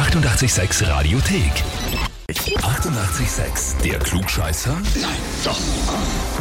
886 Radiothek. 88,6. Der Klugscheißer? Nein, doch.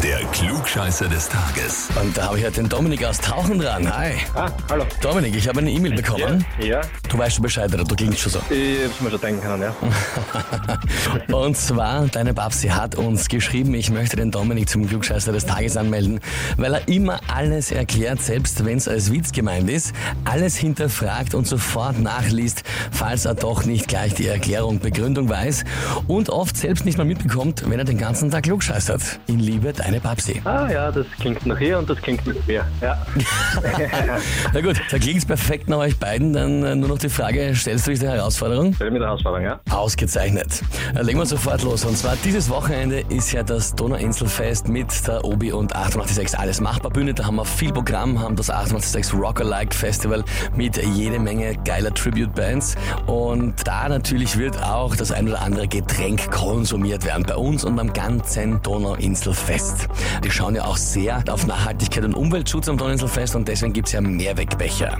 Der Klugscheißer des Tages. Und da habe ich heute den Dominik aus Tauchen dran. Hi. Ah, hallo. Dominik, ich habe eine E-Mail bekommen. Ja, Du weißt schon Bescheid, oder? Du klingst schon so. ich hab's mir schon denken können, ja. Und zwar, deine Babsi hat uns geschrieben, ich möchte den Dominik zum Klugscheißer des Tages anmelden, weil er immer alles erklärt, selbst wenn es als Witz gemeint ist, alles hinterfragt und sofort nachliest, falls er doch nicht gleich die Erklärung, Begründung weiß und oft selbst nicht mal mitbekommt, wenn er den ganzen Tag klugscheißert. In Liebe, deine Babsi. Ah ja, das klingt nach hier und das klingt nach mir. Ja. Na gut, da klingt's perfekt nach euch beiden, dann äh, nur noch die Frage, stellst du dich der Herausforderung? Stell mit der Herausforderung, ja? Ausgezeichnet. Äh, Legen wir sofort los. Und zwar dieses Wochenende ist ja das Donauinselfest mit der Obi und 886 Alles Machbar Bühne. Da haben wir viel Programm, haben das 886 Rock-alike Festival mit jede Menge geiler Tribute-Bands. Und da natürlich wird auch das ein oder andere Getränk konsumiert werden. Bei uns und am ganzen Donauinselfest. Die schauen ja auch sehr auf Nachhaltigkeit und Umweltschutz am Donauinselfest und deswegen gibt's ja Mehrwegbecher.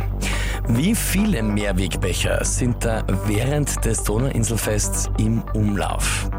Wie viele Mehrwegbecher sind da während des Donauinselfests im Umlauf?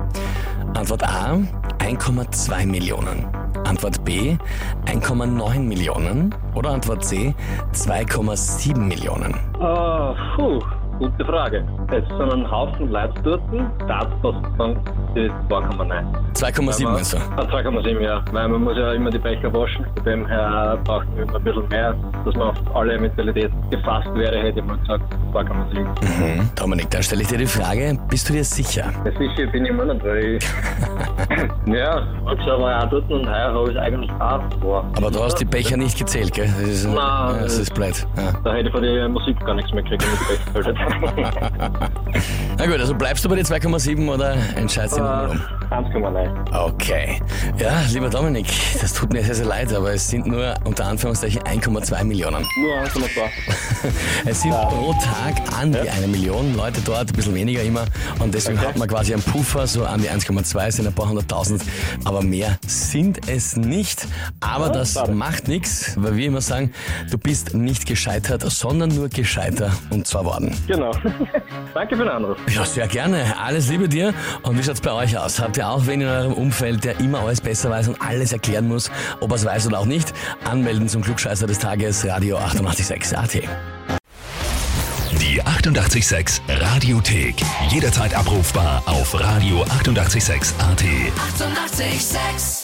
Antwort A 1,2 Millionen. Antwort B 1,9 Millionen. Oder Antwort C 2,7 Millionen. Ah, puh, gute Frage. Es sind ein Haufen Leute dort. Sagen, die 2,9. 2,7 meinst du? Ah, 2,7, ja. Weil man muss ja immer die Becher waschen. Von dem her braucht man immer ein bisschen mehr, dass man auf alle Eventualitäten gefasst wäre, hätte ich mal gesagt 2,7. Mhm. Dominik, dann stelle ich dir die Frage, bist du dir sicher? Ja, sicher bin ich immer nicht, weil ich... ja, manchmal war ich auch dort und heuer habe ich eigentlich auch vor. Aber du hast die Becher nicht gezählt, gell? Das ist, Nein. ja, das ist blöd. Ja. Da hätte ich von der Musik gar nichts mehr gekriegt. Na gut, also bleibst du bei den 2,7 oder entscheidest du dich nochmal um? 1,9. Okay. Ja, lieber Dominik, das tut mir sehr, sehr leid, aber es sind nur unter Anführungszeichen 1,2 Millionen. Nur 1,2. Es sind pro Tag an die eine Million Leute dort, ein bisschen weniger immer. Und deswegen Okay. hat man quasi einen Puffer, so an die 1,2 sind ein paar hunderttausend. Aber mehr sind es nicht. Aber Ja, das schade. macht nichts, weil wir immer sagen, du bist nicht gescheitert, sondern nur gescheiter und zwar worden. Genau. Danke für den Anruf. Ja, sehr gerne. Alles Liebe dir. Und wie schaut's bei euch aus? Habt ihr auch wen in eurem Umfeld, der immer alles besser weiß und alles erklären muss, ob er es weiß oder auch nicht? Anmelden zum Klugscheißer des Tages, Radio 886 AT. Die 88,6 Radiothek. Jederzeit abrufbar auf radio886.at. 88,6. Eighty-eight, sex.